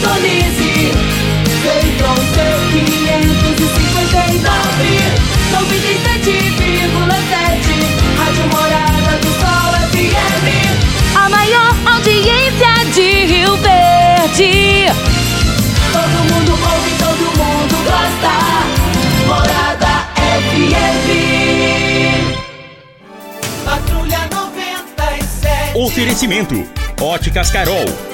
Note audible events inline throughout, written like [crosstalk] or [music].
sintonize. Feitron C559, 97,7. Rádio Morada do Sol FM. A maior audiência de Rio Verde. Todo mundo ouve, todo mundo gosta. Morada FM. Patrulha 97. Oferecimento: Óticas Carol.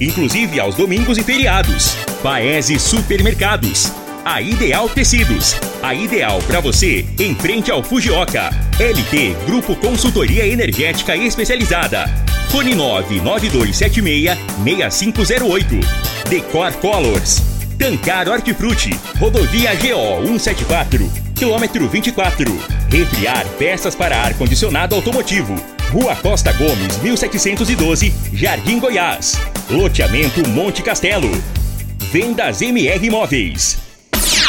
Inclusive aos domingos e feriados. Paese Supermercados. A Ideal Tecidos. A ideal para você em frente ao Fujioka. LT Grupo Consultoria Energética Especializada. Fone 99276-6508. Decor Colors. Tancar Hortifruti. Rodovia GO 174. Quilômetro 24. Refriar peças para ar-condicionado automotivo. Rua Costa Gomes, 1712, Jardim Goiás. Loteamento Monte Castelo. Vendas MR Imóveis.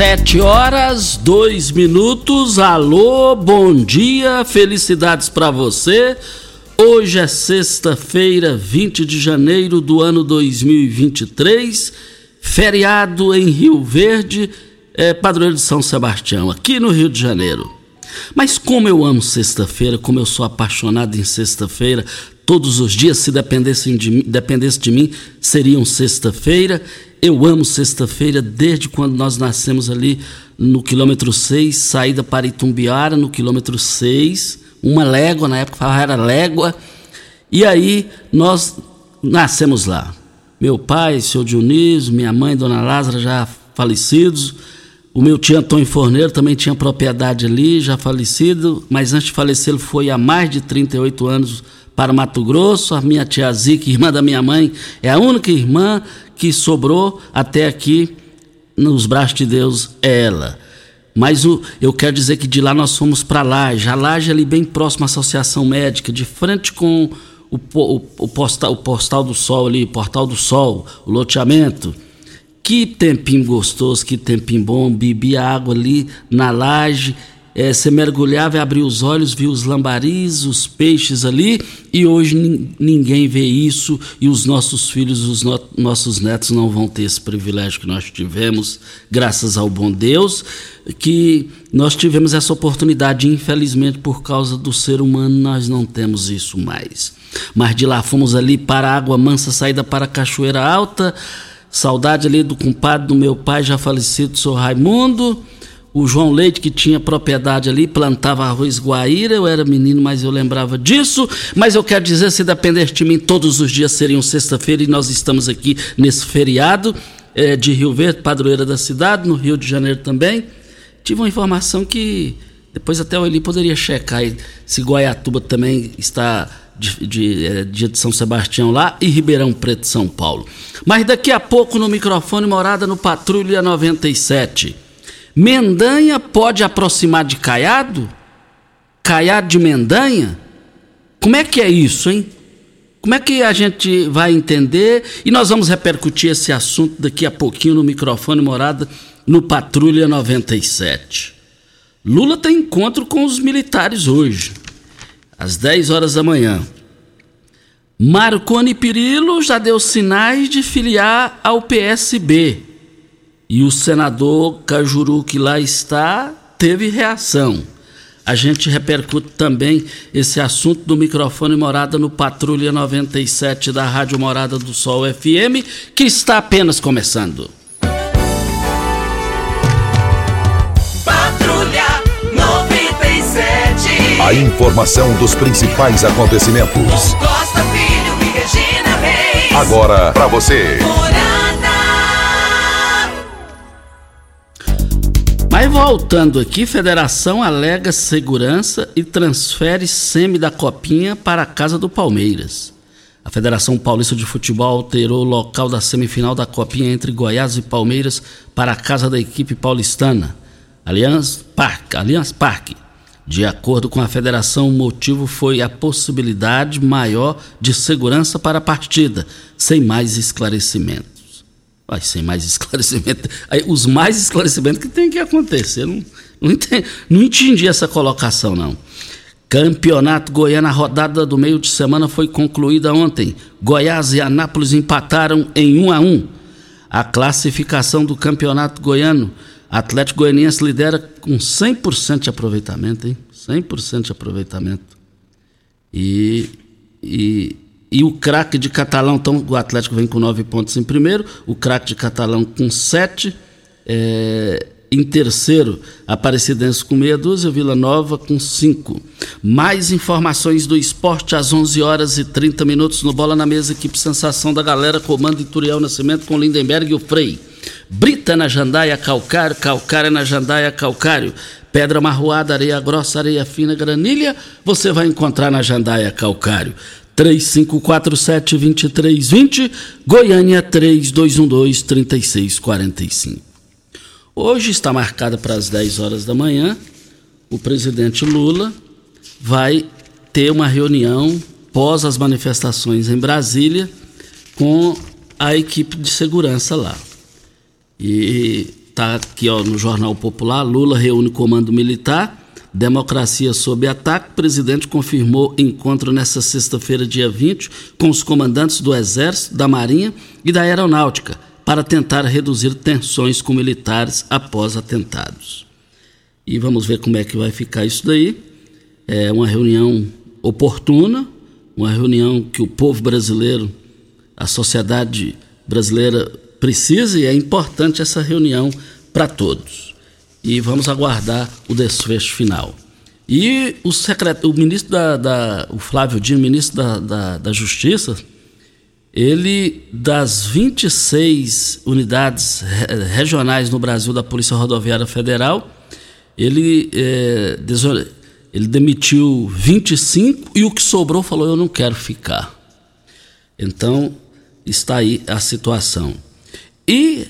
Sete horas, dois minutos. Alô, bom dia, felicidades para você. Hoje é sexta-feira, 20 de janeiro do ano 2023, feriado em Rio Verde, é, padroeiro de São Sebastião, aqui no Rio de Janeiro. Mas como eu amo sexta-feira, como eu sou apaixonado em sexta-feira, todos os dias, se dependessem de, dependesse de mim, seriam sexta-feira. Eu amo sexta-feira desde quando nós nascemos ali no quilômetro 6, saída para Itumbiara, no quilômetro 6, uma légua, na época era légua. E aí nós nascemos lá. Meu pai, seu Dionísio, minha mãe, dona Lázara, já falecidos. O meu tio Antônio Forneiro também tinha propriedade ali, já falecido, mas antes de falecer ele foi há mais de 38 anos para Mato Grosso. A minha tia Zica, irmã da minha mãe, é a única irmã que sobrou até aqui nos braços de Deus, é ela. Mas o, eu quero dizer que de lá nós fomos para Laje. A Laje é ali bem próximo à Associação Médica, de frente com o, o, o postal, o postal do Sol ali, Portal do Sol, o loteamento. Que tempinho gostoso, que tempinho bom. Bebia água ali na laje. eh, você mergulhava e abria os olhos, via os lambaris, os peixes ali. E hoje nin- ninguém vê isso. E os nossos filhos, os no- nossos netos não vão ter esse privilégio que nós tivemos, graças ao bom Deus. Que nós tivemos essa oportunidade. Infelizmente, por causa do ser humano, nós não temos isso mais. Mas de lá fomos ali para a Água Mansa, saída para a Cachoeira Alta. Saudade ali do compadre do meu pai, já falecido, senhor Raimundo. O João Leite, que tinha propriedade ali, plantava arroz guaíra. Eu era menino, mas eu lembrava disso. Mas eu quero dizer, se dependesse de mim, todos os dias seriam sexta-feira e nós estamos aqui nesse feriado eh, de Rio Verde, padroeira da cidade, no Rio de Janeiro também. Tive uma informação que depois até o Eli poderia checar se Goiatuba também está de, de, eh, dia de São Sebastião lá e Ribeirão Preto, São Paulo. Mas daqui a pouco no microfone morada no Patrulha 97. Mendanha pode aproximar de Caiado? Caiado de Mendanha? Como é que é isso, hein? Como é que a gente vai entender? E nós vamos repercutir esse assunto daqui a pouquinho no microfone morada no Patrulha 97. Lula tem encontro com os militares hoje, às 10 horas da manhã. Marconi Perillo já deu sinais de filiar ao PSB. E o senador Cajuru, que lá está, teve reação. A gente repercute também esse assunto do microfone Morada no Patrulha 97 da Rádio Morada do Sol FM, que está apenas começando. A informação dos principais acontecimentos. Costa Filho e Regina Reis. Agora para você. Mas voltando aqui, federação alega segurança e transfere semi da Copinha para a casa do Palmeiras. A Federação Paulista de Futebol alterou o local da semifinal da Copinha entre Goiás e Palmeiras para a casa da equipe paulistana, Allianz Parque. Allianz Parque. De acordo com a federação, o motivo foi a possibilidade maior de segurança para a partida, sem mais esclarecimentos. Vai sem mais [laughs] esclarecimento. Aí, os mais esclarecimentos que tem que acontecer. Não, não, entendi, não entendi essa colocação, não. Campeonato Goiano, a rodada do meio de semana foi concluída ontem. Goiás e Anápolis empataram em 1 a 1. A classificação do Campeonato Goiano, Atlético Goianiense lidera com 100% de aproveitamento, hein? 100% de aproveitamento. E, e, e o craque de Catalão, então o Atlético vem com 9 pontos em primeiro, o craque de Catalão com 7, é, em terceiro, Aparecidense com meia dúzia, Vila Nova com cinco. Mais informações do esporte às 11 horas e 30 minutos no Bola na Mesa, equipe Sensação da Galera, comando Ituriel Nascimento com Lindenberg e o Frei. Brita na Jandaia Calcário, Calcário na Jandaia Calcário. Pedra marroada, areia grossa, areia fina, granilha, você vai encontrar na Jandaia Calcário. 3547-2320, Goiânia 3212-3645. Hoje está marcada para as 10 horas da manhã. O presidente Lula vai ter uma reunião pós as manifestações em Brasília com a equipe de segurança lá. E está aqui ó, no Jornal Popular: Lula reúne comando militar, democracia sob ataque. O presidente confirmou encontro nesta sexta-feira, dia 20, com os comandantes do Exército, da Marinha e da Aeronáutica para tentar reduzir tensões com militares após atentados. E vamos ver como é que vai ficar isso daí. É uma reunião oportuna, uma reunião que o povo brasileiro, a sociedade brasileira precisa e é importante essa reunião para todos. E vamos aguardar o desfecho final. E o, o ministro da, da, o Flávio Dino, ministro da, da, da Justiça, ele, das 26 unidades regionais no Brasil da Polícia Rodoviária Federal, ele, é, ele demitiu 25 e o que sobrou falou: Eu não quero ficar. Então, está aí a situação. E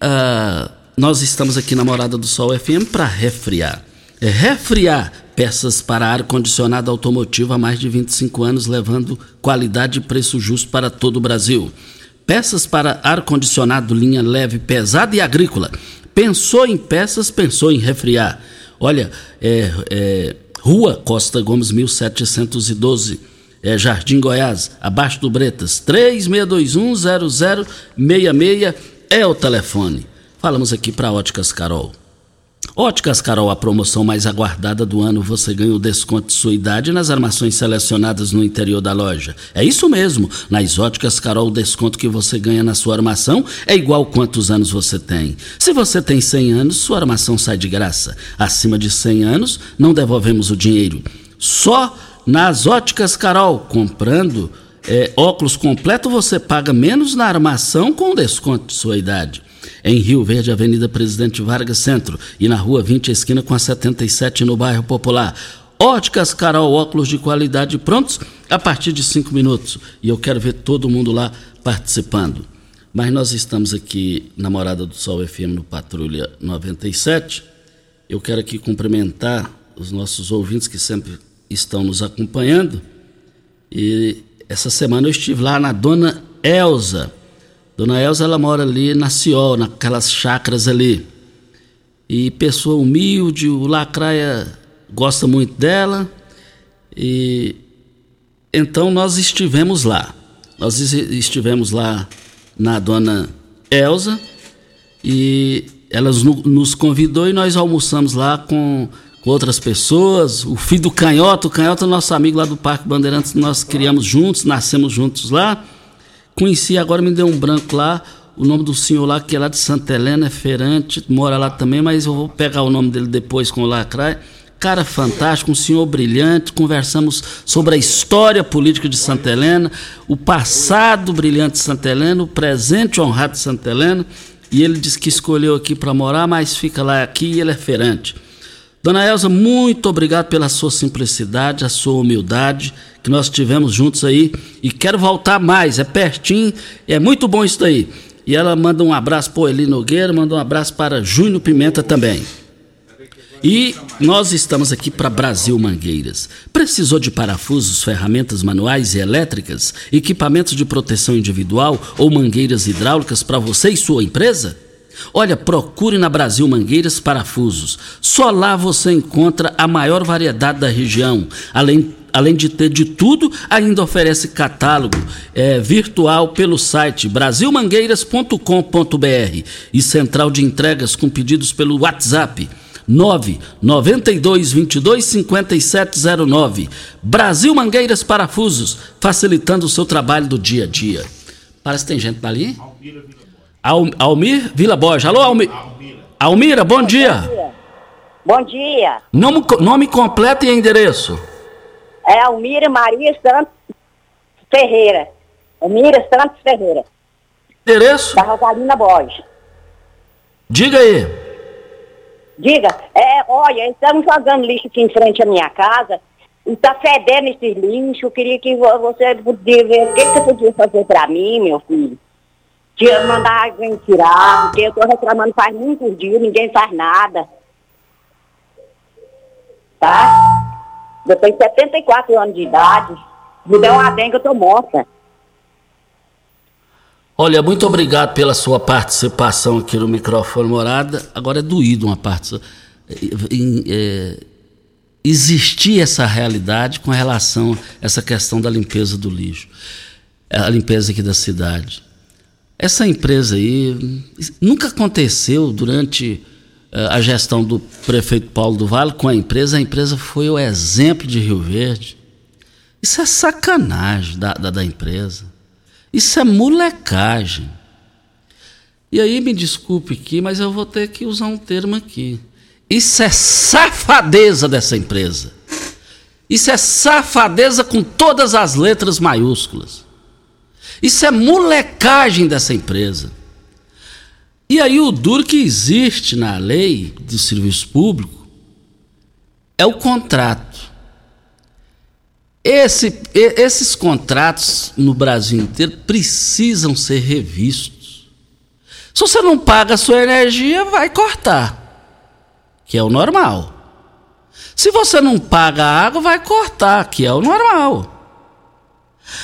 uh, nós estamos aqui na Morada do Sol FM para refriar. É refriar peças para ar-condicionado automotivo há mais de 25 anos, levando qualidade e preço justo para todo o Brasil. Peças para ar-condicionado, linha leve, pesada e agrícola. Pensou em peças, pensou em refriar. Olha, é, é, Rua Costa Gomes, 1712, é, Jardim Goiás, abaixo do Bretas, 36210066 é o telefone. Falamos aqui para Óticas Carol. Óticas Carol, a promoção mais aguardada do ano, você ganha o desconto de sua idade nas armações selecionadas no interior da loja. É isso mesmo, nas Óticas Carol, o desconto que você ganha na sua armação é igual quantos anos você tem. Se você tem 100 anos, sua armação sai de graça. Acima de 100 anos, não devolvemos o dinheiro. Só nas Óticas Carol, comprando é, óculos completo, você paga menos na armação com desconto de sua idade em Rio Verde, Avenida Presidente Vargas Centro, e na Rua 20, esquina com a 77, no bairro Popular. Óticas Carol, óculos de qualidade prontos a partir de cinco minutos. E eu quero ver todo mundo lá participando. Mas nós estamos aqui na Morada do Sol FM no Patrulha 97. Eu quero aqui cumprimentar os nossos ouvintes que sempre estão nos acompanhando. E essa semana eu estive lá na Dona Elza Dona Elza, ela mora ali na Ciol, naquelas chacras ali. E pessoa humilde, o Lacraia gosta muito dela. E então nós estivemos lá. Nós estivemos lá na Dona Elza e ela nos convidou e nós almoçamos lá com, com outras pessoas. O filho do Canhoto, o Canhoto é nosso amigo lá do Parque Bandeirantes, nós criamos juntos, nascemos juntos lá. Conheci, agora me deu um branco lá, o nome do senhor lá, que é lá de Santa Helena, é feirante, mora lá também, mas eu vou pegar o nome dele depois com o Lacraia. cara fantástico, um senhor brilhante. Conversamos sobre a história política de Santa Helena, o passado brilhante de Santa Helena, o presente honrado de Santa Helena. E ele disse que escolheu aqui para morar, mas fica lá aqui e ele é ferante. Dona Elza, muito obrigado pela sua simplicidade, a sua humildade, que nós tivemos juntos aí. E quero voltar mais, é pertinho, é muito bom isso daí. E ela manda um abraço para Eli Nogueira, manda um abraço para Júnior Pimenta também. E nós estamos aqui para Brasil Mangueiras. Precisou de parafusos, ferramentas manuais e elétricas, equipamentos de proteção individual ou mangueiras hidráulicas para você e sua empresa? Olha, procure na Brasil Mangueiras Parafusos. Só lá você encontra a maior variedade da região. Além, além de ter de tudo, ainda oferece catálogo é, virtual pelo site brasilmangueiras.com.br e central de entregas com pedidos pelo WhatsApp 992 22 5709. Brasil Mangueiras Parafusos, facilitando o seu trabalho do dia a dia. Parece que tem gente ali. Al, Almir Vila Borges. Alô, Almir. Almira, bom dia. Bom dia. Nome, nome completo e endereço. É Almira Maria Santos Ferreira. Almira Santos Ferreira, Endereço? da Rosalina Borges. Diga aí. Diga, é, olha, estamos jogando lixo aqui em frente à minha casa e tá fedendo esse lixo. Eu queria que vo- você podia ver o que, que você podia fazer pra mim, meu filho. Tinha mandar alguém tirar, porque eu tô reclamando faz muitos dias, ninguém faz nada. Tá? Eu tenho 74 anos de idade. Me deu uma dengue, eu tô morta. Olha, muito obrigado pela sua participação aqui no microfone morada. Agora é doído uma. Em, é, existir essa realidade com relação a essa questão da limpeza do lixo, a limpeza aqui da cidade. Essa empresa aí nunca aconteceu durante eh, a gestão do prefeito Paulo do Vale com a empresa. A empresa foi o exemplo de Rio Verde. Isso é sacanagem da, da, da empresa. Isso é molecagem. E aí, me desculpe aqui, mas eu vou ter que usar um termo aqui. Isso é safadeza dessa empresa. Isso é safadeza com todas as letras maiúsculas. Isso é molecagem dessa empresa. E aí, o duro que existe na lei do serviço público é o contrato. Esse, esses contratos no Brasil inteiro precisam ser revistos. Se você não paga a sua energia, vai cortar, que é o normal. Se você não paga a água, vai cortar, que é o normal.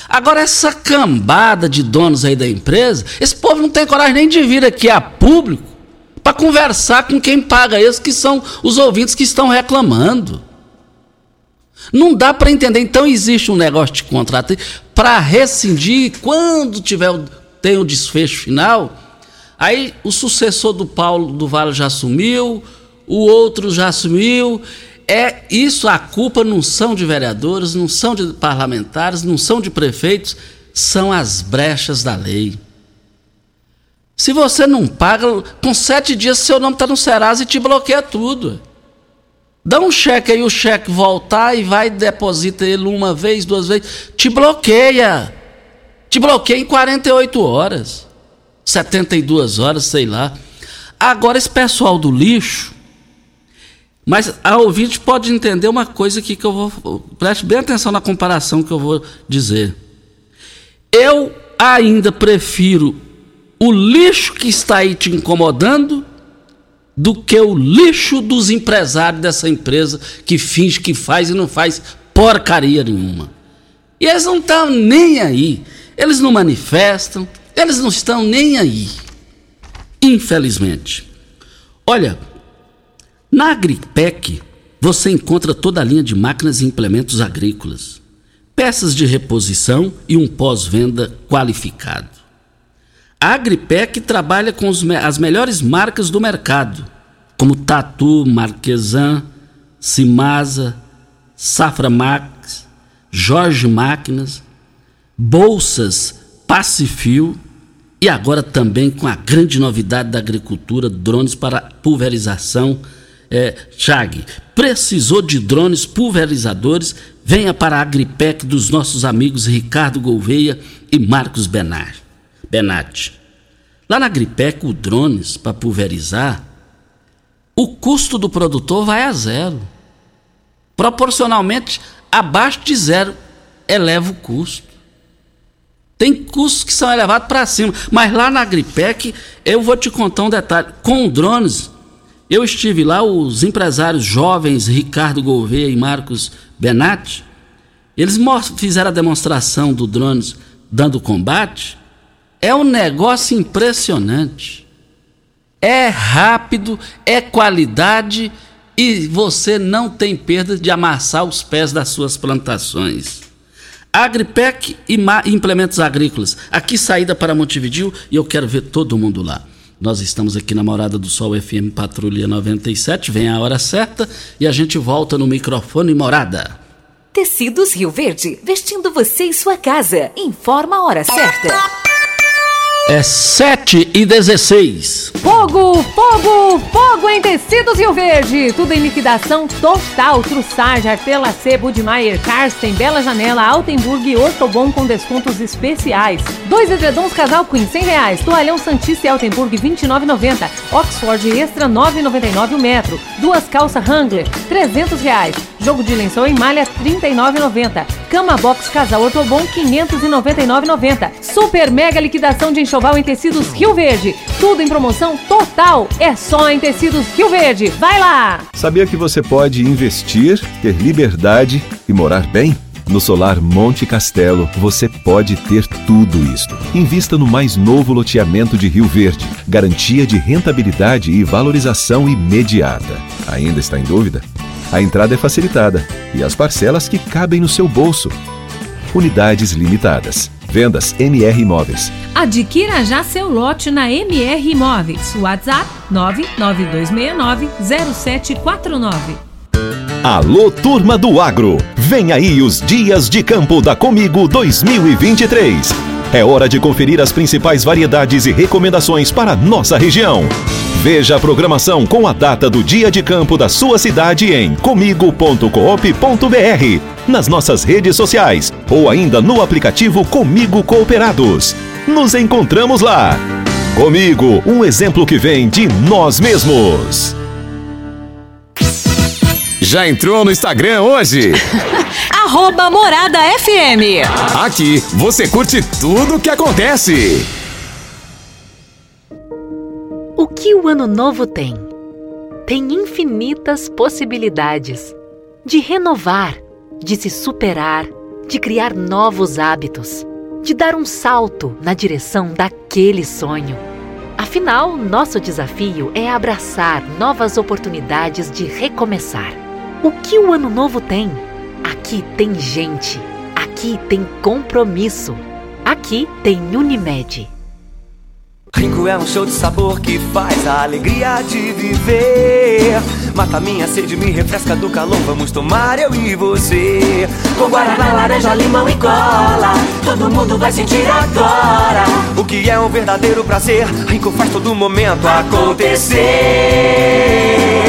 Agora, essa cambada de donos aí da empresa, esse povo não tem coragem nem de vir aqui a público para conversar com quem paga eles, que são os ouvintes que estão reclamando. Não dá para entender. Então existe um negócio de contrato para rescindir quando tiver tem o desfecho final. Aí o sucessor do Paulo do Vale já assumiu, o outro já assumiu. É isso, a culpa não são de vereadores, não são de parlamentares, não são de prefeitos, são as brechas da lei. Se você não paga, com sete dias seu nome está no Serasa e te bloqueia tudo. Dá um cheque aí, o cheque voltar e vai deposita ele uma vez, duas vezes, te bloqueia. Te bloqueia em 48 horas. 72 horas, sei lá. Agora esse pessoal do lixo, mas a ouvinte pode entender uma coisa aqui que eu vou. Preste bem atenção na comparação que eu vou dizer. Eu ainda prefiro o lixo que está aí te incomodando do que o lixo dos empresários dessa empresa que finge que faz e não faz porcaria nenhuma. E eles não estão nem aí. Eles não manifestam, eles não estão nem aí. Infelizmente. Olha, na Agripec você encontra toda a linha de máquinas e implementos agrícolas, peças de reposição e um pós-venda qualificado. A Agripec trabalha com as melhores marcas do mercado, como Tatu, Marquesan, Simasa, Safra Max, Jorge Máquinas, Bolsas, Pacifil e agora também com a grande novidade da agricultura, drones para pulverização É, Chag, precisou de drones pulverizadores? Venha para a Agripec dos nossos amigos Ricardo Gouveia e Marcos Benar, Benatti. Lá na Agripec, o drones para pulverizar, o custo do produtor vai a zero. Proporcionalmente, abaixo de zero, eleva o custo. Tem custos que são elevados para cima. Mas lá na Agripec, eu vou te contar um detalhe. Com drones, eu estive lá, os empresários jovens, Ricardo Gouveia e Marcos Benatti, eles fizeram a demonstração do drones dando combate. É um negócio impressionante. É rápido, é qualidade e você não tem perda de amassar os pés das suas plantações. Agripec e Implementos Agrícolas. Aqui saída para Montevidil e eu quero ver todo mundo lá. Nós estamos aqui na Morada do Sol FM Patrulha 97, vem a hora certa e a gente volta no microfone Morada. Tecidos Rio Verde, vestindo você e sua casa. Informa a hora certa. É 7 e 16. Fogo, fogo, fogo em tecidos Rio Verde. Tudo em liquidação total. Trussage, Artela C, Budmeier, Karsten, Bela Janela, Altenburg e Ortobon com descontos especiais. Dois edredons casal Queen, 100 reais. Toalhão Santista e Altenburg, 29,90. Oxford Extra, 9,99 o metro. Duas calças Wrangler, 300 reais. Jogo de lençol em malha, 39,90. Cama Box Casal Ortobon, 599,90. Super mega liquidação de enxoval enxoval em tecidos Rio Verde. Tudo em promoção total. É só em tecidos Rio Verde. Vai lá! Sabia que você pode investir, ter liberdade e morar bem? No Solar Monte Castelo, você pode ter tudo isto. Invista no mais novo loteamento de Rio Verde. Garantia de rentabilidade e valorização imediata. Ainda está em dúvida? A entrada é facilitada e as parcelas que cabem no seu bolso. Unidades limitadas. Vendas MR Imóveis. Adquira já seu lote na MR Imóveis. WhatsApp 992690749. Alô, turma do agro! Vem aí os dias de campo da Comigo 2023. É hora de conferir as principais variedades e recomendações para nossa região. Veja a programação com a data do dia de campo da sua cidade em comigo.coop.br, nas nossas redes sociais ou ainda no aplicativo Comigo Cooperados. Nos encontramos lá. Comigo, um exemplo que vem de nós mesmos. Já entrou no Instagram hoje? [laughs] Arroba Morada FM. Aqui você curte tudo o que acontece. O que o Ano Novo tem? Tem infinitas possibilidades de renovar, de se superar, de criar novos hábitos, de dar um salto na direção daquele sonho. Afinal, nosso desafio é abraçar novas oportunidades de recomeçar. O que o Ano Novo tem? Aqui tem gente, aqui tem compromisso, aqui tem Unimed. Rinco é um show de sabor que faz a alegria de viver. Mata minha sede, me refresca do calor. Vamos tomar eu e você. Com guaraná, laranja, limão e cola. Todo mundo vai sentir agora. O que é um verdadeiro prazer. Rinco faz todo momento acontecer.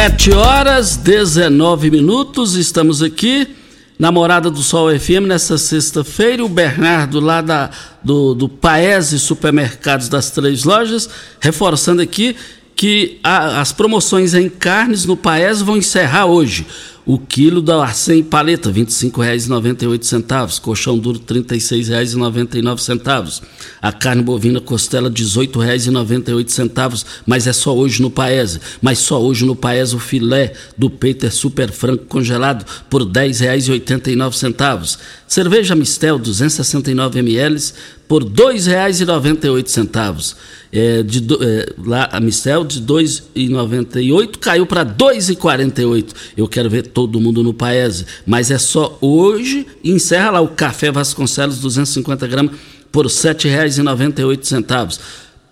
7 horas 19 minutos, estamos aqui na Morada do Sol FM nessa sexta-feira. O Bernardo, lá da, do, do Paese Supermercados das Três Lojas, reforçando aqui que a, as promoções em carnes no Paese vão encerrar hoje. O quilo da arcém paleta, R$ 25,98. Colchão duro, R$ 36,99. A carne bovina costela, R$ 18,98. Mas é só hoje no Paese. Mas só hoje no Paese o filé do peito é super franco congelado por R$ 10,89. Cerveja Mistel, 269 ml, por R$ 2,98. É, é, lá, a Mistel de 2,98 caiu para 2,48. Eu quero ver todo mundo no Paese, mas é só hoje. Encerra lá o Café Vasconcelos 250 gramas por R$ 7,98.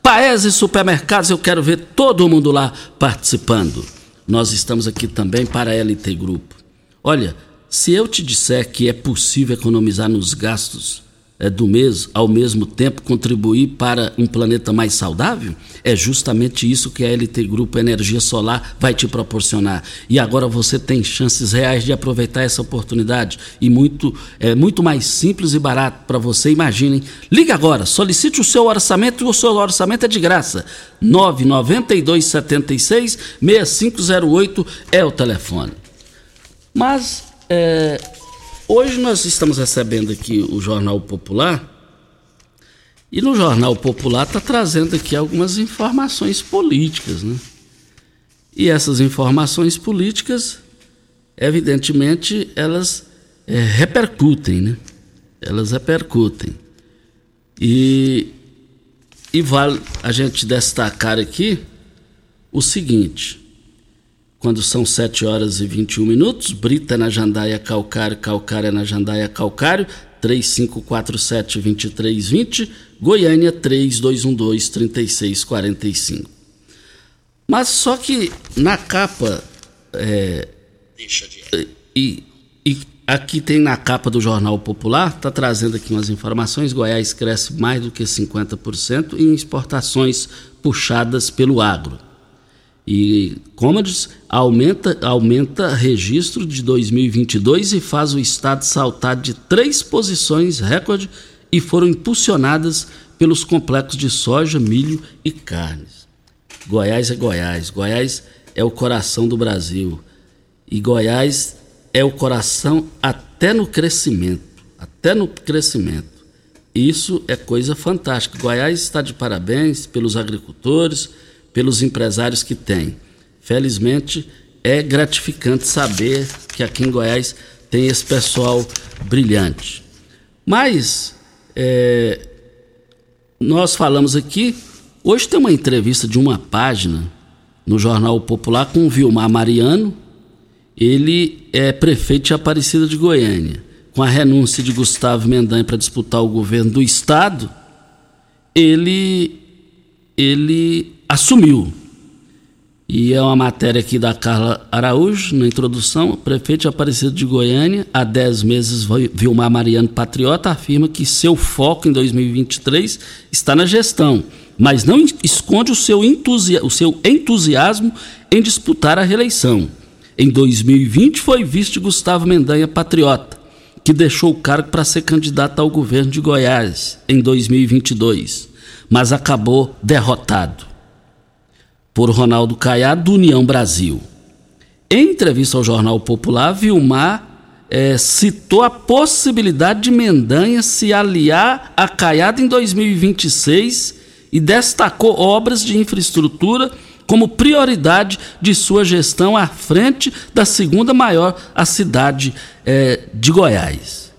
Paese Supermercados, eu quero ver todo mundo lá participando. Nós estamos aqui também para a LT Grupo. Olha, se eu te disser que é possível economizar nos gastos do mês, ao mesmo tempo contribuir para um planeta mais saudável, é justamente isso que a LT Grupo Energia Solar vai te proporcionar. E agora você tem chances reais de aproveitar essa oportunidade e muito é muito mais simples e barato para você. Imaginem. Liga agora, solicite o seu orçamento e o seu orçamento é de graça. 992 76 6508 é o telefone. Mas é, hoje nós estamos recebendo aqui o Jornal Popular e no Jornal Popular está trazendo aqui algumas informações políticas, né? E essas informações políticas, evidentemente, elas é, repercutem, né? Elas repercutem. E, e vale a gente destacar aqui o seguinte: quando são 7 horas e 21 minutos. Brita na Jandaia Calcário, Calcária na Jandaia Calcário, 3547-2320, Goiânia 3212-3645. Mas só que na capa. É, e, e aqui tem na capa do Jornal Popular, está trazendo aqui umas informações: Goiás cresce mais do que 50% em exportações puxadas pelo agro. E Commodities aumenta, aumenta registro de 2022 e faz o estado saltar de três posições recorde e foram impulsionadas pelos complexos de soja, milho e carnes. Goiás é Goiás. Goiás é o coração do Brasil. E Goiás é o coração até no crescimento. Até no crescimento. Isso é coisa fantástica. Goiás está de parabéns pelos agricultores pelos empresários que tem. Felizmente, é gratificante saber que aqui em Goiás tem esse pessoal brilhante. Mas, é, nós falamos aqui, hoje tem uma entrevista de uma página no Jornal Popular com o Vilmar Mariano, ele é prefeito de Aparecida de Goiânia. Com a renúncia de Gustavo Mendanha para disputar o governo do estado, ele, ele assumiu. E é uma matéria aqui da Carla Araújo, na introdução. prefeito Aparecido de Goiânia, há 10 meses, Vilmar Mariano Patriota, afirma que seu foco em 2023 está na gestão, mas não esconde o seu, entusi o seu entusiasmo em disputar a reeleição. Em 2020, foi visto Gustavo Mendanha Patriota, que deixou o cargo para ser candidato ao governo de Goiás em 2022, mas acabou derrotado por Ronaldo Caiado, do União Brasil. Em entrevista ao Jornal Popular, Vilmar é, citou a possibilidade de Mendanha se aliar a Caiado em 2026 e destacou obras de infraestrutura como prioridade de sua gestão à frente da segunda maior a cidade é, de Goiás.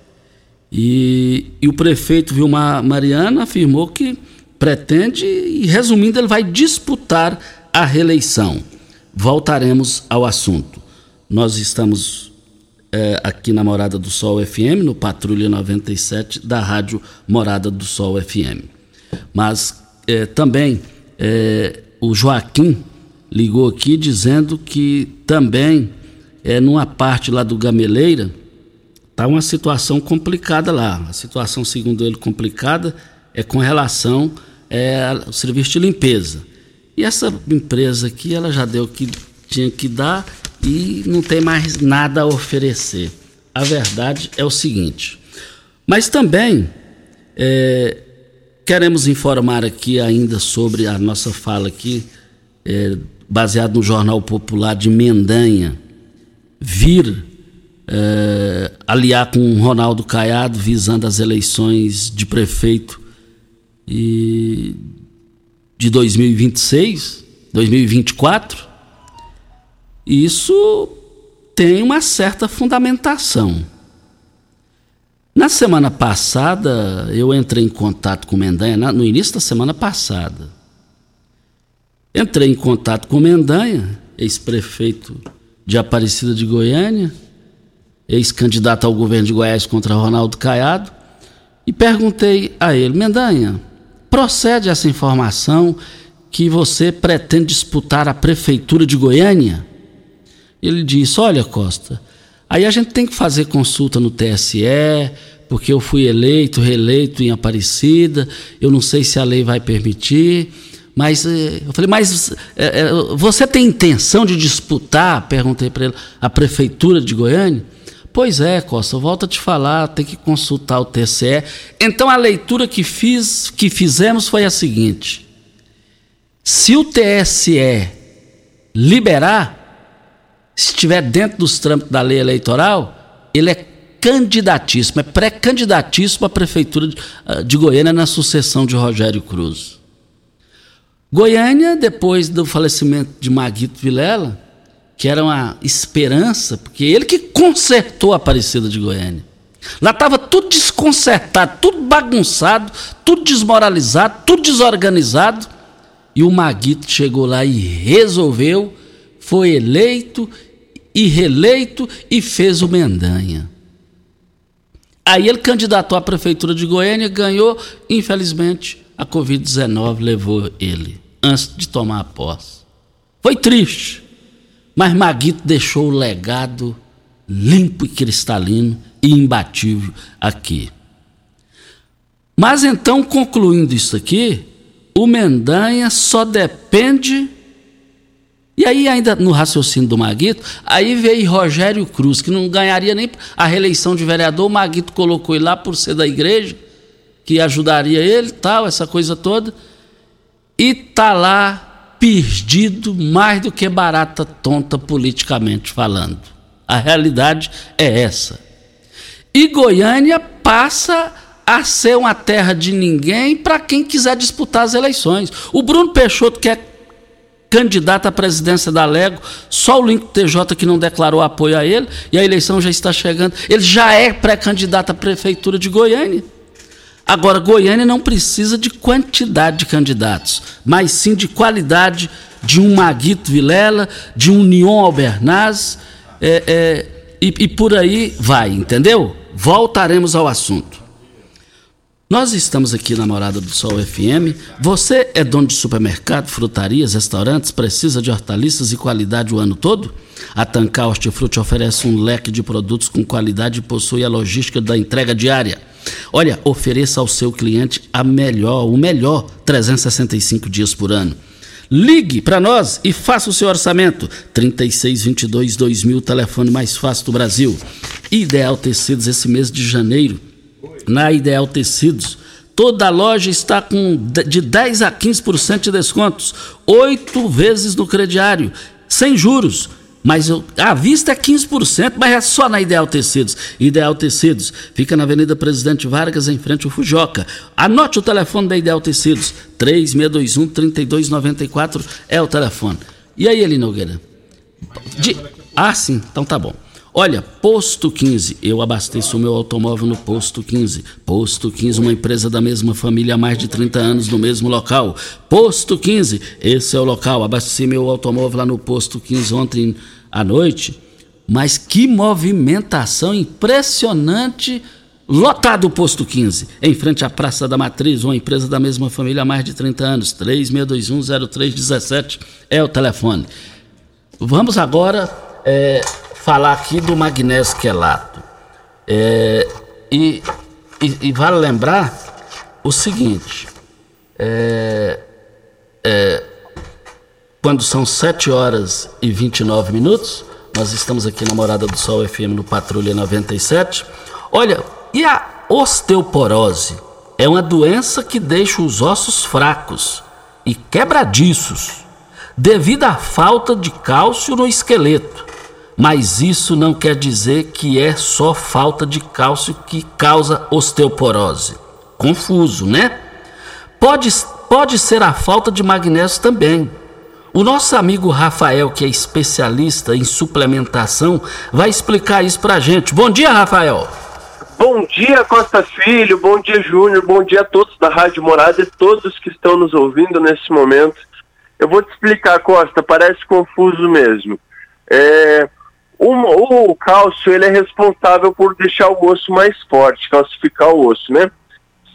E, e, o prefeito Vilmar Mariana afirmou que pretende, e resumindo, ele vai disputar a reeleição. Voltaremos ao assunto. Nós estamos é, aqui na Morada do Sol FM, no Patrulha 97 da Rádio Morada do Sol FM. Mas é, também é, o Joaquim ligou aqui dizendo que também é, numa parte lá do Gameleira está uma situação complicada lá. A situação, segundo ele, complicada é com relação é, ao serviço de limpeza. E essa empresa aqui, ela já deu o que tinha que dar e não tem mais nada a oferecer. A verdade é o seguinte. Mas também é, queremos informar aqui ainda sobre a nossa fala aqui, é, baseado no Jornal Popular de Mendanha. vir é, aliar com Ronaldo Caiado visando as eleições de prefeito e de 2026, 2024. Isso tem uma certa fundamentação. Na semana passada, eu entrei em contato com o Mendanha, no início da semana passada. Entrei em contato com o Mendanha, ex-prefeito de Aparecida de Goiânia, ex-candidato ao governo de Goiás contra Ronaldo Caiado, e perguntei a ele: Mendanha, procede essa informação que você pretende disputar a prefeitura de Goiânia? Ele disse: Olha, Costa, Aí a gente tem que fazer consulta no TSE, porque eu fui eleito, reeleito em Aparecida, eu não sei se a lei vai permitir. Mas eh, eu falei, mas é, é, você tem intenção de disputar? Perguntei para ele, a prefeitura de Goiânia? Pois é, Costa, volto a te falar, tem que consultar o TCE. Então a leitura que fiz, que fizemos foi a seguinte: se o TSE liberar, estiver dentro dos trâmites da lei eleitoral, ele é candidatíssimo, é pré-candidatíssimo à prefeitura de, ah, de Goiânia na sucessão de Rogério Cruz. Goiânia, depois do falecimento de Maguito Vilela, que era uma esperança, porque ele que consertou a Aparecida de Goiânia. Lá estava tudo desconcertado, tudo bagunçado, tudo desmoralizado, tudo desorganizado. E o Maguito chegou lá e resolveu, foi eleito e reeleito e fez o Mendanha. Aí ele candidatou à prefeitura de Goiânia, ganhou, infelizmente a Covid-19 levou ele antes de tomar a posse. Foi triste, mas Maguito deixou o legado limpo e cristalino e imbatível aqui. Mas então, concluindo isso aqui, o Mendanha só depende e aí, ainda no raciocínio do Maguito, aí veio Rogério Cruz, que não ganharia nem a reeleição de vereador, o Maguito colocou ele lá por ser da igreja, que ajudaria ele, tal, essa coisa toda. E tá lá perdido mais do que barata tonta politicamente falando. A realidade é essa. E Goiânia passa a ser uma terra de ninguém para quem quiser disputar as eleições. O Bruno Peixoto quer candidato à presidência da Lego, só o Lincoln TJ que não declarou apoio a ele, e a eleição já está chegando. Ele já é pré-candidato à prefeitura de Goiânia. Agora, Goiânia não precisa de quantidade de candidatos, mas sim de qualidade de um Maguito Vilela, de um Nion Albernaz, é, é, e, e por aí vai, entendeu? Voltaremos ao assunto. Nós estamos aqui na Morada do Sol FM. Você é dono de supermercado, frutarias, restaurantes, precisa de hortaliças e qualidade o ano todo? A Tancar Hortifruti oferece um leque de produtos com qualidade e possui a logística da entrega diária. Olha, ofereça ao seu cliente a melhor, o melhor 365 dias por ano. Ligue para nós e faça o seu orçamento. 3622 2000, telefone mais fácil do Brasil. Ideal Tecidos esse mês de janeiro na Ideal Tecidos. Toda loja está com de 10 a 15% de descontos, oito vezes no crediário, sem juros. Mas eu, a vista é 15%, mas é só na Ideal Tecidos. Ideal Tecidos fica na Avenida Presidente Vargas, em frente ao Fujoca. Anote o telefone da Ideal Tecidos: 3621-3294 é o telefone. E aí, Eli Nogueira? De... Ah, sim, então tá bom. Olha, Posto 15, eu abasteço o meu automóvel no Posto 15. Posto 15, uma empresa da mesma família há mais de 30 anos no mesmo local. Posto 15, esse é o local. Abasteci meu automóvel lá no Posto 15 ontem à noite. Mas que movimentação impressionante! Lotado o posto 15, em frente à Praça da Matriz, uma empresa da mesma família há mais de 30 anos. 36210317 é o telefone. Vamos agora é, falar aqui do magnésio quelato. É, e, e, e, vale lembrar o seguinte: é, é, quando são 7 horas e 29 minutos, nós estamos aqui na Morada do Sol FM no Patrulha 97. Olha, e a osteoporose? É uma doença que deixa os ossos fracos e quebradiços devido à falta de cálcio no esqueleto mas isso não quer dizer que é só falta de cálcio que causa osteoporose. Confuso, né? Pode, pode ser a falta de magnésio também. O nosso amigo Rafael, que é especialista em suplementação, vai explicar isso pra gente. Bom dia, Rafael. Bom dia, Costa Filho. Bom dia, Júnior. Bom dia a todos da Rádio Morada e todos que estão nos ouvindo nesse momento. Eu vou te explicar, Costa, parece confuso mesmo. É, o, o cálcio ele é responsável por deixar o osso mais forte, calcificar o osso, né?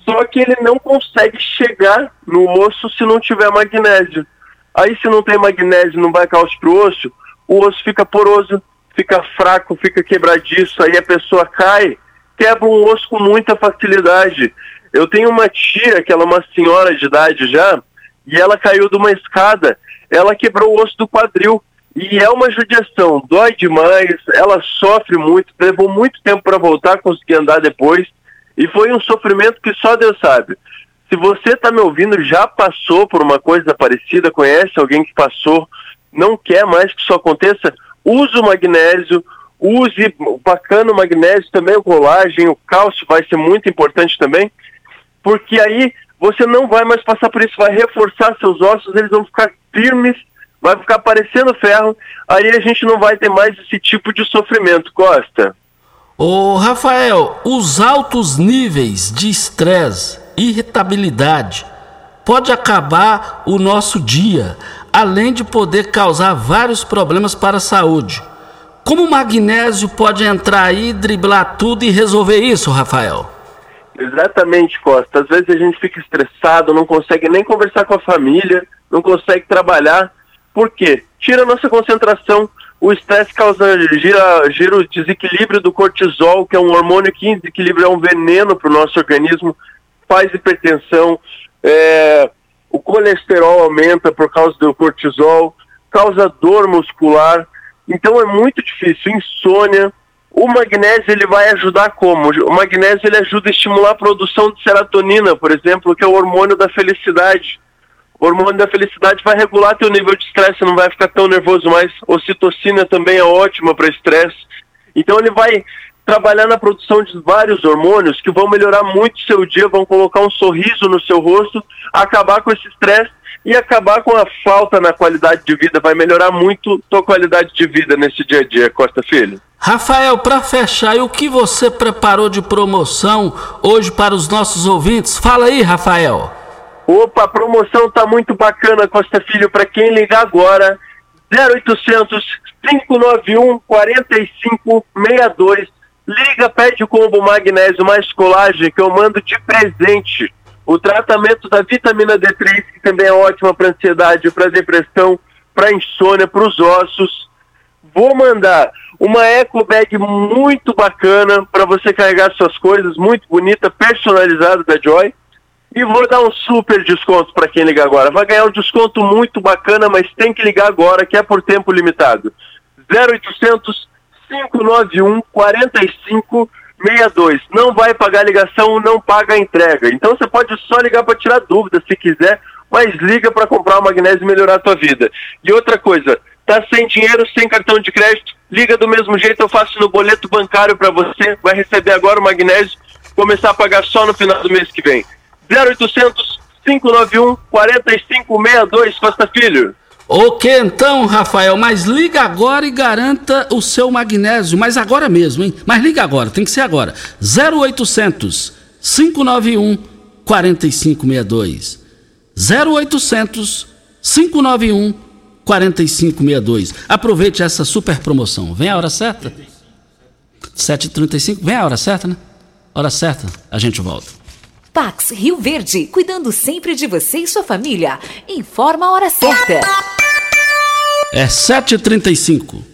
Só que ele não consegue chegar no osso se não tiver magnésio. Aí se não tem magnésio, não vai cálcio pro osso, o osso fica poroso, fica fraco, fica quebradiço, aí a pessoa cai, quebra um osso com muita facilidade. Eu tenho uma tia, que ela é uma senhora de idade já, e ela caiu de uma escada, ela quebrou o osso do quadril. E é uma judiação, dói demais, ela sofre muito, levou muito tempo para voltar, conseguir andar depois, e foi um sofrimento que só Deus sabe. Se você está me ouvindo, já passou por uma coisa parecida, conhece alguém que passou, não quer mais que isso aconteça, use o magnésio, use bacana o magnésio também, o colágeno, o cálcio vai ser muito importante também, porque aí você não vai mais passar por isso, vai reforçar seus ossos, eles vão ficar firmes, vai ficar parecendo ferro, aí a gente não vai ter mais esse tipo de sofrimento, Costa. Ô Rafael, os altos níveis de estresse irritabilidade. Pode acabar o nosso dia, além de poder causar vários problemas para a saúde. Como o magnésio pode entrar aí, driblar tudo e resolver isso, Rafael? Exatamente, Costa. Às vezes a gente fica estressado, não consegue nem conversar com a família, não consegue trabalhar. Por quê? Tira a nossa concentração. O estresse causa gira, gira o desequilíbrio do cortisol, que é um hormônio que em desequilíbrio é um veneno para o nosso organismo faz hipertensão, é, o colesterol aumenta por causa do cortisol, causa dor muscular. Então é muito difícil, insônia. O magnésio ele vai ajudar como? O magnésio ele ajuda a estimular a produção de serotonina, por exemplo, que é o hormônio da felicidade. O hormônio da felicidade vai regular teu nível de estresse, não vai ficar tão nervoso mais. Ocitocina também é ótima para estresse. Então ele vai trabalhar na produção de vários hormônios que vão melhorar muito o seu dia, vão colocar um sorriso no seu rosto, acabar com esse estresse e acabar com a falta na qualidade de vida. Vai melhorar muito tua qualidade de vida nesse dia a dia, Costa Filho. Rafael, para fechar, o que você preparou de promoção hoje para os nossos ouvintes? Fala aí, Rafael. Opa, a promoção tá muito bacana, Costa Filho, para quem ligar agora, 0800 591 4562 Liga, pede o combo magnésio mais colágeno que eu mando de presente. O tratamento da vitamina D3, que também é ótima para ansiedade, para depressão, para insônia, para os ossos. Vou mandar uma eco bag muito bacana para você carregar suas coisas, muito bonita, personalizada da Joy. E vou dar um super desconto para quem ligar agora. Vai ganhar um desconto muito bacana, mas tem que ligar agora, que é por tempo limitado. 0800 591 4562. Não vai pagar a ligação, não paga a entrega. Então você pode só ligar para tirar dúvida se quiser, mas liga para comprar o magnésio e melhorar a tua vida. E outra coisa, tá sem dinheiro, sem cartão de crédito, liga do mesmo jeito, eu faço no boleto bancário para você, vai receber agora o magnésio, começar a pagar só no final do mês que vem. 0800 591 4562, Costa Filho. Ok, então, Rafael, mas liga agora e garanta o seu magnésio, mas agora mesmo, hein? Mas liga agora, tem que ser agora. 0800 591 4562. 0800 591 4562. Aproveite essa super promoção. Vem a hora certa? 7h35, vem a hora certa, né? Hora certa, a gente volta. Pax Rio Verde, cuidando sempre de você e sua família. Informa a hora certa. É 7h35.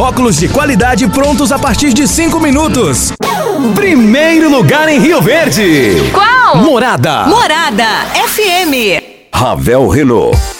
óculos de qualidade prontos a partir de 5 minutos. Primeiro lugar em Rio Verde. Qual? Morada. Morada FM. Ravel Renault.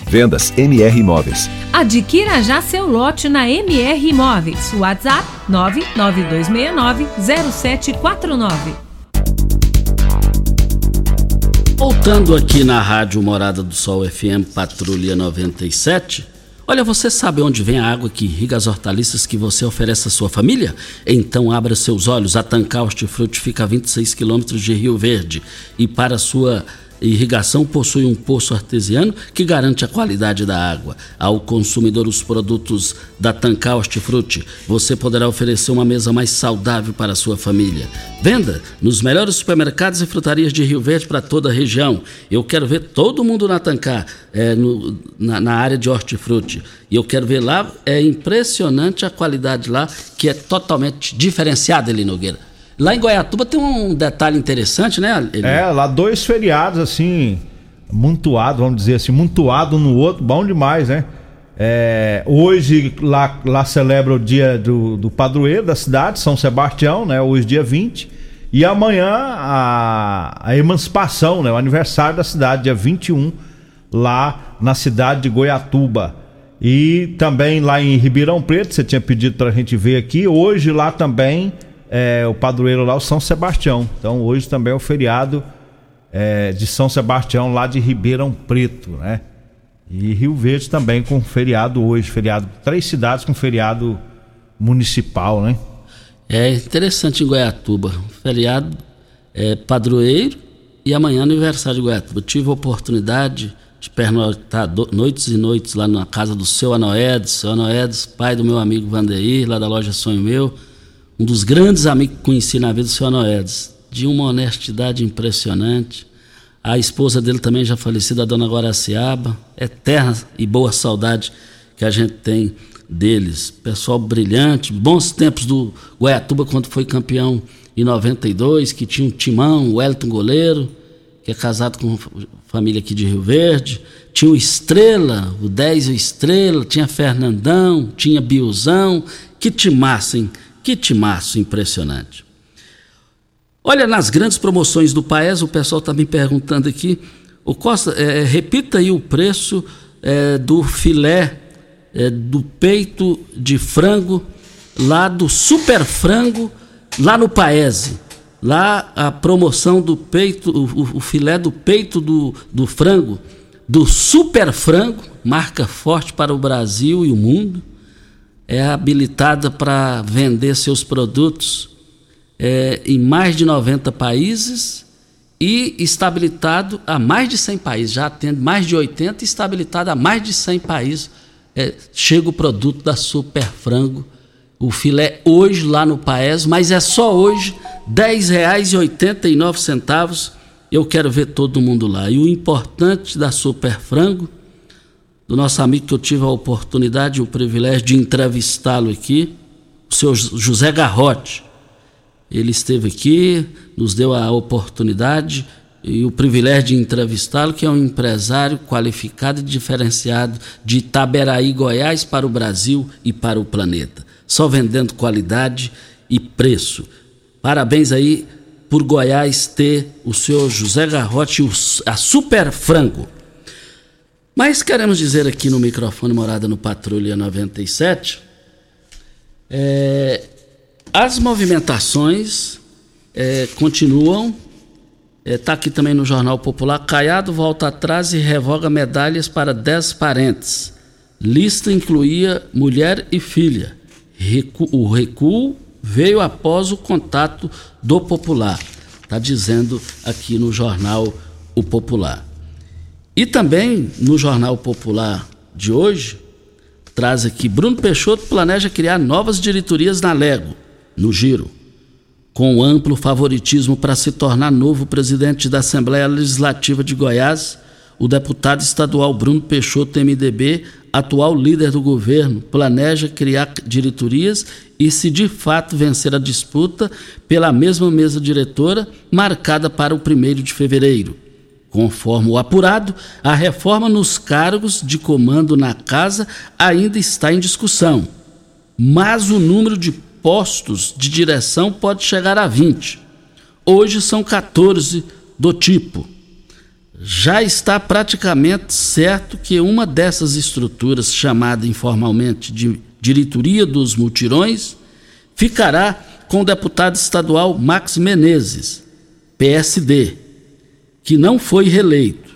Vendas MR Imóveis. Adquira já seu lote na MR Imóveis. WhatsApp 992690749. Voltando aqui na Rádio Morada do Sol FM Patrulha 97. Olha, você sabe onde vem a água que irriga as hortaliças que você oferece à sua família? Então abra seus olhos. A Tancar Hortifruti fica a 26 quilômetros de Rio Verde. E para sua irrigação possui um poço artesiano que garante a qualidade da água. Ao consumidor os produtos da Tancar Hortifruti, você poderá oferecer uma mesa mais saudável para a sua família. Venda nos melhores supermercados e frutarias de Rio Verde para toda a região. Eu quero ver todo mundo na Tancar, é, no, na, na área de hortifruti. E eu quero ver lá, é impressionante a qualidade lá, que é totalmente diferenciada, Eli Nogueira. Lá em Goiatuba tem um detalhe interessante, né? Eli? É, lá dois feriados assim, montuado, vamos dizer assim, montuado no outro, bom demais, né? É, hoje lá, lá celebra o dia do, do padroeiro da cidade, São Sebastião, né? Hoje dia 20. E amanhã a, a emancipação, né? O aniversário da cidade, dia 21, lá na cidade de Goiatuba. E também lá em Ribeirão Preto, você tinha pedido pra gente ver aqui. Hoje lá também é, o padroeiro lá, o São Sebastião. Então hoje também é o feriado é, de São Sebastião lá de Ribeirão Preto, né? E Rio Verde também com feriado hoje, feriado, três cidades com feriado municipal, né? É interessante em Goiatuba. Feriado é padroeiro e amanhã aniversário de Goiatuba. Tive a oportunidade de pernoitar noites e noites lá na casa do seu Anoedes. Seu Anoedes, pai do meu amigo Vandeir, lá da loja Sonho Meu. Um dos grandes amigos que conheci na vida, o seu Anoedes. De uma honestidade impressionante. A esposa dele também já falecida, a dona Guaraciaba. Eterna e boa saudade que a gente tem deles. Pessoal brilhante, bons tempos do Goiatuba quando foi campeão em 92, que tinha um timão, o Wellington Goleiro, que é casado com família aqui de Rio Verde. Tinha o Estrela, o 10 e o Estrela, tinha Fernandão, tinha Biozão. Que timaço, hein? Que timaço impressionante. Olha, nas grandes promoções do Paes, o pessoal está me perguntando aqui, O Costa, é, repita aí o preço é, do filé é, do peito de frango lá do Super Frango, lá no Paese. Lá a promoção do peito, o, o filé do peito do, do frango, do Super Frango, marca forte para o Brasil e o mundo, é habilitada para vender seus produtos é, em mais de 90 países e estabilizado a mais de 100 países, já atende mais de 80 e estabilizado a mais de 100 países. É, chega o produto da Super Frango, o filé hoje lá no Paes, mas é só hoje, R$ 10,89. Eu quero ver todo mundo lá. E o importante da Super Frango, do nosso amigo que eu tive a oportunidade e o privilégio de entrevistá-lo aqui, o seu José Garrote ele esteve aqui, nos deu a oportunidade e o privilégio de entrevistá-lo, que é um empresário qualificado e diferenciado de Itaberaí, Goiás, para o Brasil e para o planeta. Só vendendo qualidade e preço. Parabéns aí por Goiás ter o senhor José Garrote, a Super Frango. Mas queremos dizer aqui no microfone Morada no Patrulha 97, é, as movimentações é, continuam. Está é, aqui também no Jornal Popular. Caiado volta atrás e revoga medalhas para 10 parentes. Lista incluía mulher e filha. Recu o recuo veio após o contato do Popular. Está dizendo aqui no Jornal O Popular. E também no Jornal Popular de hoje, traz aqui: Bruno Peixoto planeja criar novas diretorias na Lego no giro, com amplo favoritismo para se tornar novo presidente da Assembleia Legislativa de Goiás, o deputado estadual Bruno Peixoto, MDB, atual líder do governo, planeja criar diretorias e, se de fato vencer a disputa, pela mesma mesa diretora, marcada para o 1 de fevereiro. Conforme o apurado, a reforma nos cargos de comando na casa ainda está em discussão, mas o número de postos de direção pode chegar a 20. Hoje são 14 do tipo. Já está praticamente certo que uma dessas estruturas, chamada informalmente de Diretoria dos Multirões, ficará com o deputado estadual Max Menezes, PSD, que não foi reeleito.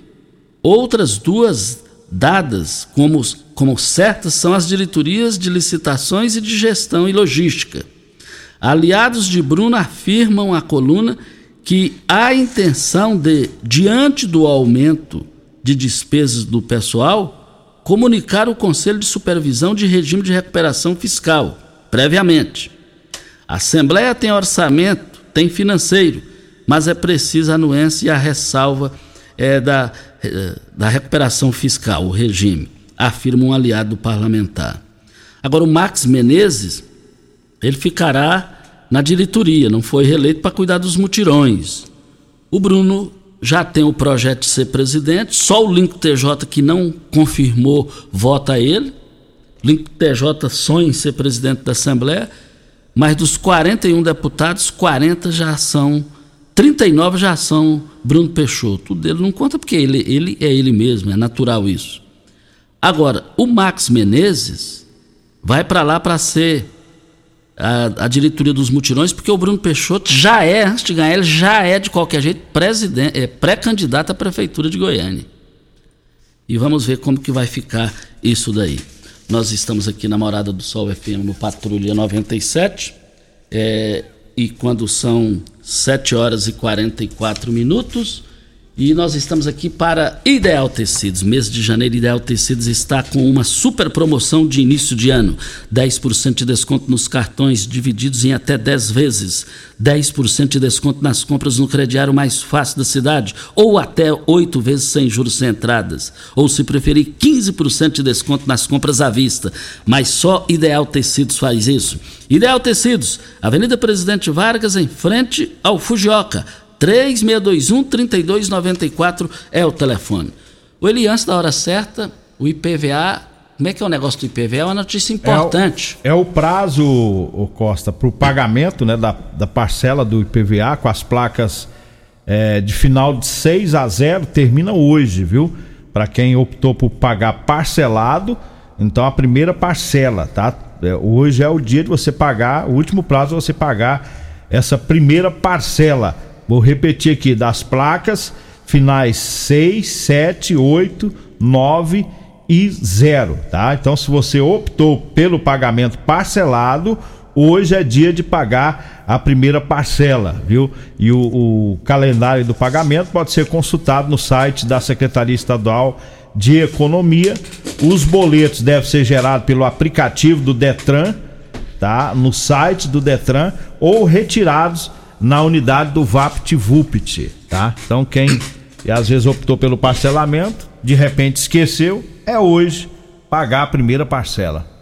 Outras duas dadas como, como certas são as diretorias de licitações e de gestão e logística. Aliados de Bruno afirmam à coluna que há intenção de, diante do aumento de despesas do pessoal, comunicar o Conselho de Supervisão de Regime de Recuperação Fiscal, previamente. A Assembleia tem orçamento, tem financeiro, mas é preciso a anuência e a ressalva é, da eh, da recuperação fiscal, o regime, afirma um aliado parlamentar. Agora, o Max Menezes, ele ficará na diretoria, não foi reeleito para cuidar dos mutirões. O Bruno já tem o projeto de ser presidente, só o Link TJ que não confirmou vota ele. Link TJ sonha em ser presidente da Assembleia, mas dos 41 deputados, 40 já são 39 já são Bruno Peixoto. O dele não conta porque ele, ele é ele mesmo, é natural isso. Agora, o Max Menezes vai para lá para ser a, a, diretoria dos mutirões, porque o Bruno Peixoto já é, antes de ganhar, ele já é de qualquer jeito presidente, é pré-candidato à prefeitura de Goiânia. E vamos ver como que vai ficar isso daí. Nós estamos aqui na Morada do Sol FM no Patrulha 97. É, e quando são 7 horas e 44 minutos. E nós estamos aqui para Ideal Tecidos. Mês de janeiro, Ideal Tecidos está com uma super promoção de início de ano. 10% de desconto nos cartões divididos em até 10 vezes. 10% de desconto nas compras no crediário mais fácil da cidade. Ou até 8 vezes sem juros sem entradas. Ou se preferir, 15% de desconto nas compras à vista. Mas só Ideal Tecidos faz isso. Ideal Tecidos, Avenida Presidente Vargas, em frente ao Fujioka 3621-3294 é o telefone. O Eliança, da hora certa, o IPVA. Como é que é o negócio do IPVA? É uma notícia importante. É o, é o prazo, o Costa, para o pagamento né, da, da parcela do IPVA com as placas é, de final de 6 a 0 termina hoje, viu? Para quem optou por pagar parcelado, então a primeira parcela, tá? É, hoje é o dia de você pagar, o último prazo é você pagar essa primeira parcela. Vou repetir aqui, das placas finais 6, 7, 8, 9 e 0, tá? Então se você optou pelo pagamento parcelado, hoje é dia de pagar a primeira parcela, viu? E o, o, calendário do pagamento pode ser consultado no site da Secretaria Estadual de Economia. Os boletos devem ser gerados pelo aplicativo do Detran, tá? No site do Detran ou retirados na unidade do VaptVupt, tá? Então quem às vezes optou pelo parcelamento, de repente esqueceu, é hoje pagar a primeira parcela.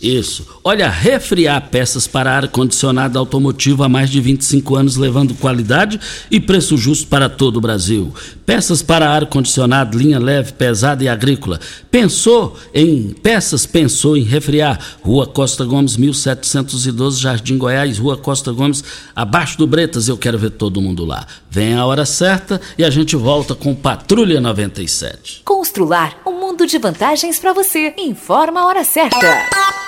Isso. Olha, refriar peças para ar-condicionado automotivo há mais de 25 anos, levando qualidade e preço justo para todo o Brasil. Peças para ar-condicionado, linha leve, pesada e agrícola. Pensou em peças? Pensou em refriar. Rua Costa Gomes, 1712, Jardim Goiás, Rua Costa Gomes, abaixo do Bretas. Eu quero ver todo mundo lá. Vem a hora certa e a gente volta com Patrulha 97. Constrular um mundo de vantagens para você. Informa a hora certa.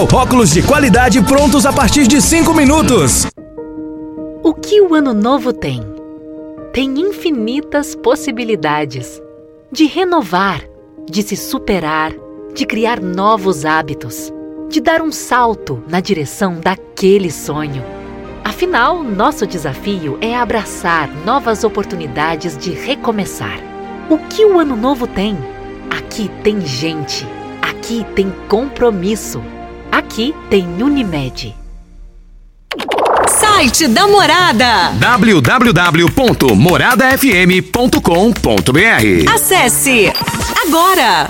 óculos de qualidade prontos a partir de 5 minutos. O que o ano novo tem? Tem infinitas possibilidades de renovar, de se superar, de criar novos hábitos, de dar um salto na direção daquele sonho. Afinal, nosso desafio é abraçar novas oportunidades de recomeçar. O que o ano novo tem? Aqui tem gente. Aqui tem compromisso. Aqui tem Unimed. Site da Morada. www.moradafm.com.br Acesse agora.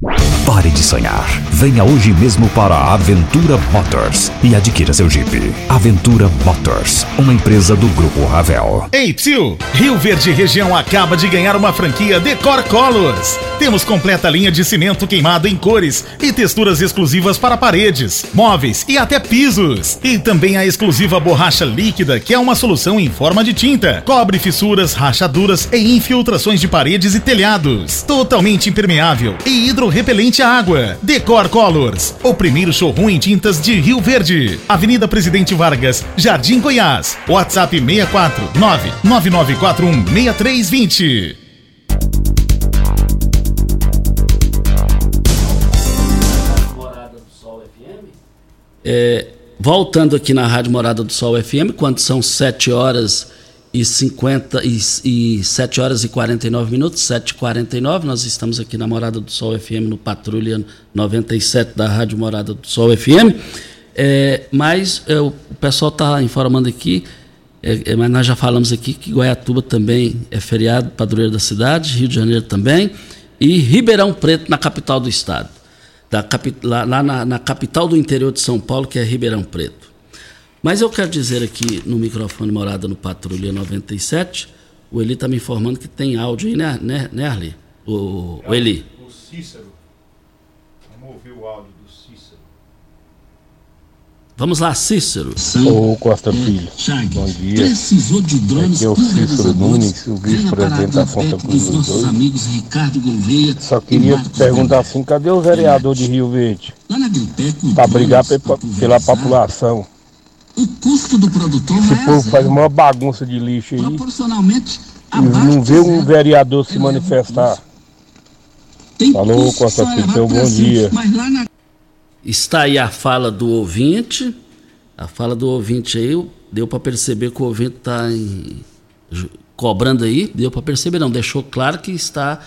Pare de sonhar. Venha hoje mesmo para a Aventura Motors e adquira seu Jeep. Aventura Motors, uma empresa do Grupo Ravel. Ei, tio! Rio Verde Região acaba de ganhar uma franquia Decor Colors. Temos completa linha de cimento queimado em cores e texturas exclusivas para paredes, móveis e até pisos. E também a exclusiva borracha líquida, que é uma solução em forma de tinta. Cobre fissuras, rachaduras e infiltrações de paredes e telhados. Totalmente impermeável e hidrorrepelente à água. Decor Colors, o primeiro showroom em tintas de Rio Verde. Avenida Presidente Vargas, Jardim Goiás. WhatsApp 64 99941 6320. É, voltando aqui na Rádio Morada do Sol FM, quando são 7 horas e 50 e, e 7 horas e 49 minutos, 7 e 49 nós estamos aqui na Morada do Sol FM, no Patrulha 97 da Rádio Morada do Sol FM. É, mas é, o pessoal está informando aqui, é, é, mas nós já falamos aqui que Goiatuba também é feriado padroeiro da cidade, Rio de Janeiro também, e Ribeirão Preto, na capital do estado. Da, lá, lá na, na capital do interior de São Paulo, que é Ribeirão Preto. Mas eu quero dizer aqui no microfone Morada no Patrulha 97, o Eli está me informando que tem áudio aí, né, né, né Arli? O, o Eli. O Cícero. Vamos ouvir o áudio do Cícero. Vamos lá, Cícero. Ô Costa Filho, bom dia. Precisou de drones Aqui é o Cícero Nunes, o vice-presidente da Santa Cruz dos dois. amigos Ricardo Gouveia. Só queria perguntar assim, cadê o vereador de Rio Verde? Pra brigar pe- pela população. O custo do produtor Esse povo faz uma bagunça de lixo aí. proporcionalmente E não vê um vereador se manifestar. Falou, Costa tenha um bom dia. Está aí a fala do ouvinte. A fala do ouvinte aí, deu para perceber que o ouvinte está cobrando aí. Deu para perceber, não. Deixou claro que está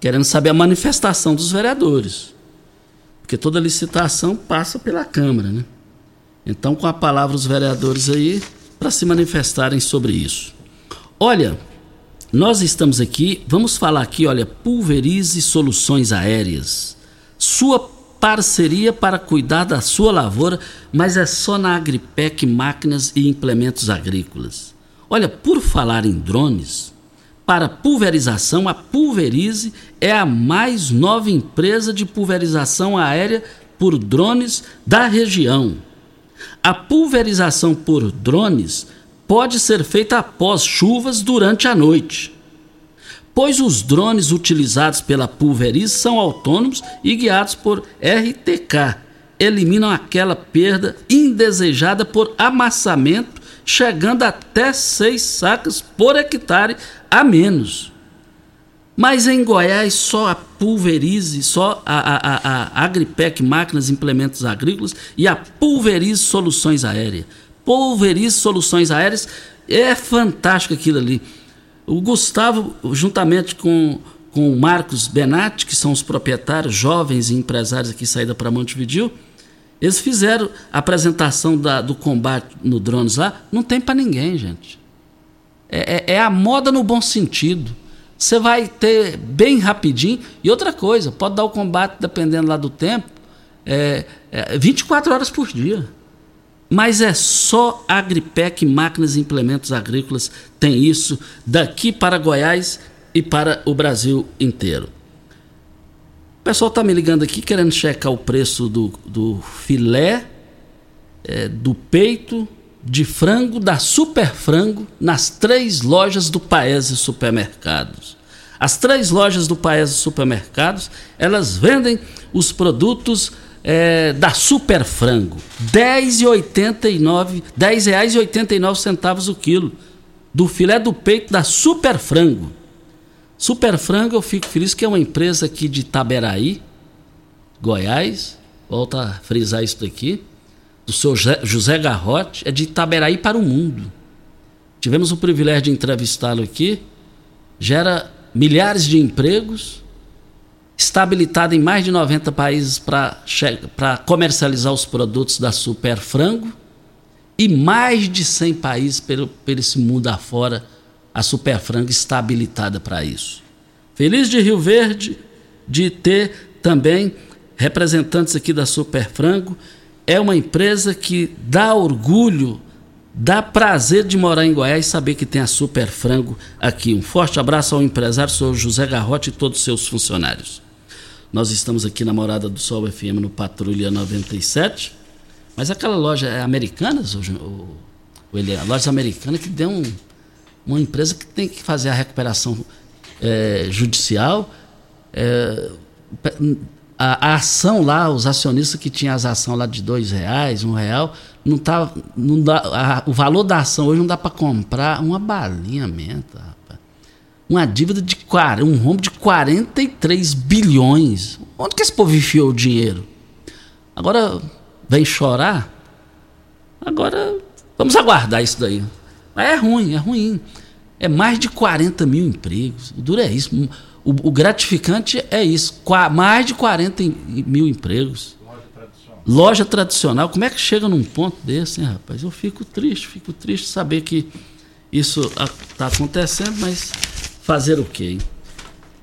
querendo saber a manifestação dos vereadores. Porque toda licitação passa pela Câmara, né? Então, com a palavra os vereadores aí para se manifestarem sobre isso. Olha, nós estamos aqui, vamos falar aqui, olha, Pulverize Soluções Aéreas. Sua parceria para cuidar da sua lavoura, mas é só na Agripec Máquinas e Implementos Agrícolas. Olha, por falar em drones, para pulverização, a Pulverize é a mais nova empresa de pulverização aérea por drones da região. A pulverização por drones pode ser feita após chuvas durante a noite, pois os drones utilizados pela Pulverize são autônomos e guiados por RTK. Eliminam aquela perda indesejada por amassamento, chegando até 6 sacas por hectare a menos. Mas em Goiás, só a Pulverize, só a, a, a, a Agripec Máquinas e Implementos Agrícolas e a Pulverize Soluções Aéreas. Pulverize Soluções Aéreas é fantástico aquilo ali. O Gustavo, juntamente com, com o Marcos Benatti, que são os proprietários, jovens e empresários aqui saída para Montevideo, eles fizeram a apresentação da, do combate no drones lá. Não tem para ninguém, gente. É, é, é a moda no bom sentido. Você vai ter bem rapidinho. E outra coisa, pode dar o combate, dependendo lá do tempo, é, é 24 horas por dia. Mas é só Agripec Máquinas e Implementos Agrícolas tem isso daqui para Goiás e para o Brasil inteiro. O pessoal está me ligando aqui querendo checar o preço do, do filé, é, do peito, de frango, da Super Frango, nas três lojas do Paese Supermercados. As três lojas do Paese Supermercados, elas vendem os produtos é, da Super Frango. R$ 10,89 centavos o quilo. Do filé do peito da Super Frango. Super Frango, eu fico feliz que é uma empresa aqui de Itaberaí, Goiás. Volta a frisar isso daqui. Do seu José Garrote, é de Itaberaí para o mundo. Tivemos o privilégio de entrevistá-lo aqui. Gera milhares de empregos, está habilitado em mais de 90 países para comercializar os produtos da Super Frango e mais de 100 países pelo, pelo esse mundo afora a Super Frango está habilitada para isso. Feliz de Rio Verde de ter também representantes aqui da Super Frango. É uma empresa que dá orgulho Dá prazer de morar em Goiás e saber que tem a Super Frango aqui. Um forte abraço ao empresário, sou José Garrote e todos os seus funcionários. Nós estamos aqui na Morada do Sol FM no Patrulha 97. Mas aquela loja é americanas, o, loja americana que deu um, uma empresa que tem que fazer a recuperação é, judicial. É, a, a, ação lá, os acionistas que tinham as ações lá de dois reais, um real, não tá, não dá, a, o valor da ação hoje não dá para comprar uma balinha menta. Uma dívida de um rombo de 43 bilhões. Onde que esse povo enfiou o dinheiro? Agora vem chorar? Agora vamos aguardar isso daí. É ruim, é ruim. É mais de 40 mil empregos. O duro é isso. O, o gratificante é isso. Qua- mais de 40 em- mil empregos. Loja tradicional. Como é que chega num ponto desse, hein, rapaz? Eu fico triste, fico triste saber que isso está acontecendo, mas fazer o quê, hein?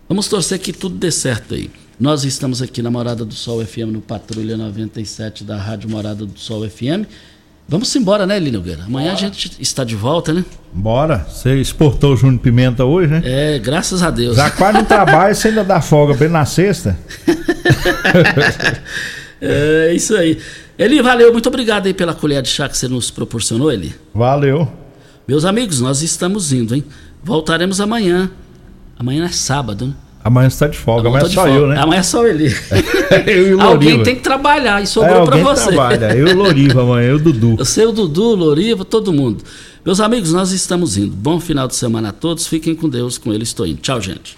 Vamos torcer que tudo dê certo aí. Nós estamos aqui na Morada do Sol FM, no Patrulha 97 da Rádio Morada do Sol FM. Vamos embora, né, Lino Nogueira? Amanhã a gente está de volta, né? Bora. Você exportou o Júnior Pimenta hoje, né? É, graças a Deus. Já quase no trabalho, você ainda dá folga bem na sexta. [laughs] É isso aí. Eli, valeu, muito obrigado aí pela colher de chá que você nos proporcionou, Eli. Valeu. Meus amigos, nós estamos indo, hein? Voltaremos amanhã. Amanhã é sábado, né? Amanhã você tá de folga, amanhã Tô é só folga. eu, né? Amanhã é só e o [laughs] [laughs] Alguém tem que trabalhar e É, sobrou pra alguém você. trabalha. Eu e Loriva amanhã, eu Dudu. [laughs] Você, o Dudu, Loriva, todo mundo. Meus amigos, nós estamos indo. Bom final de semana a todos. Fiquem com Deus. Com ele estou indo. Tchau, gente.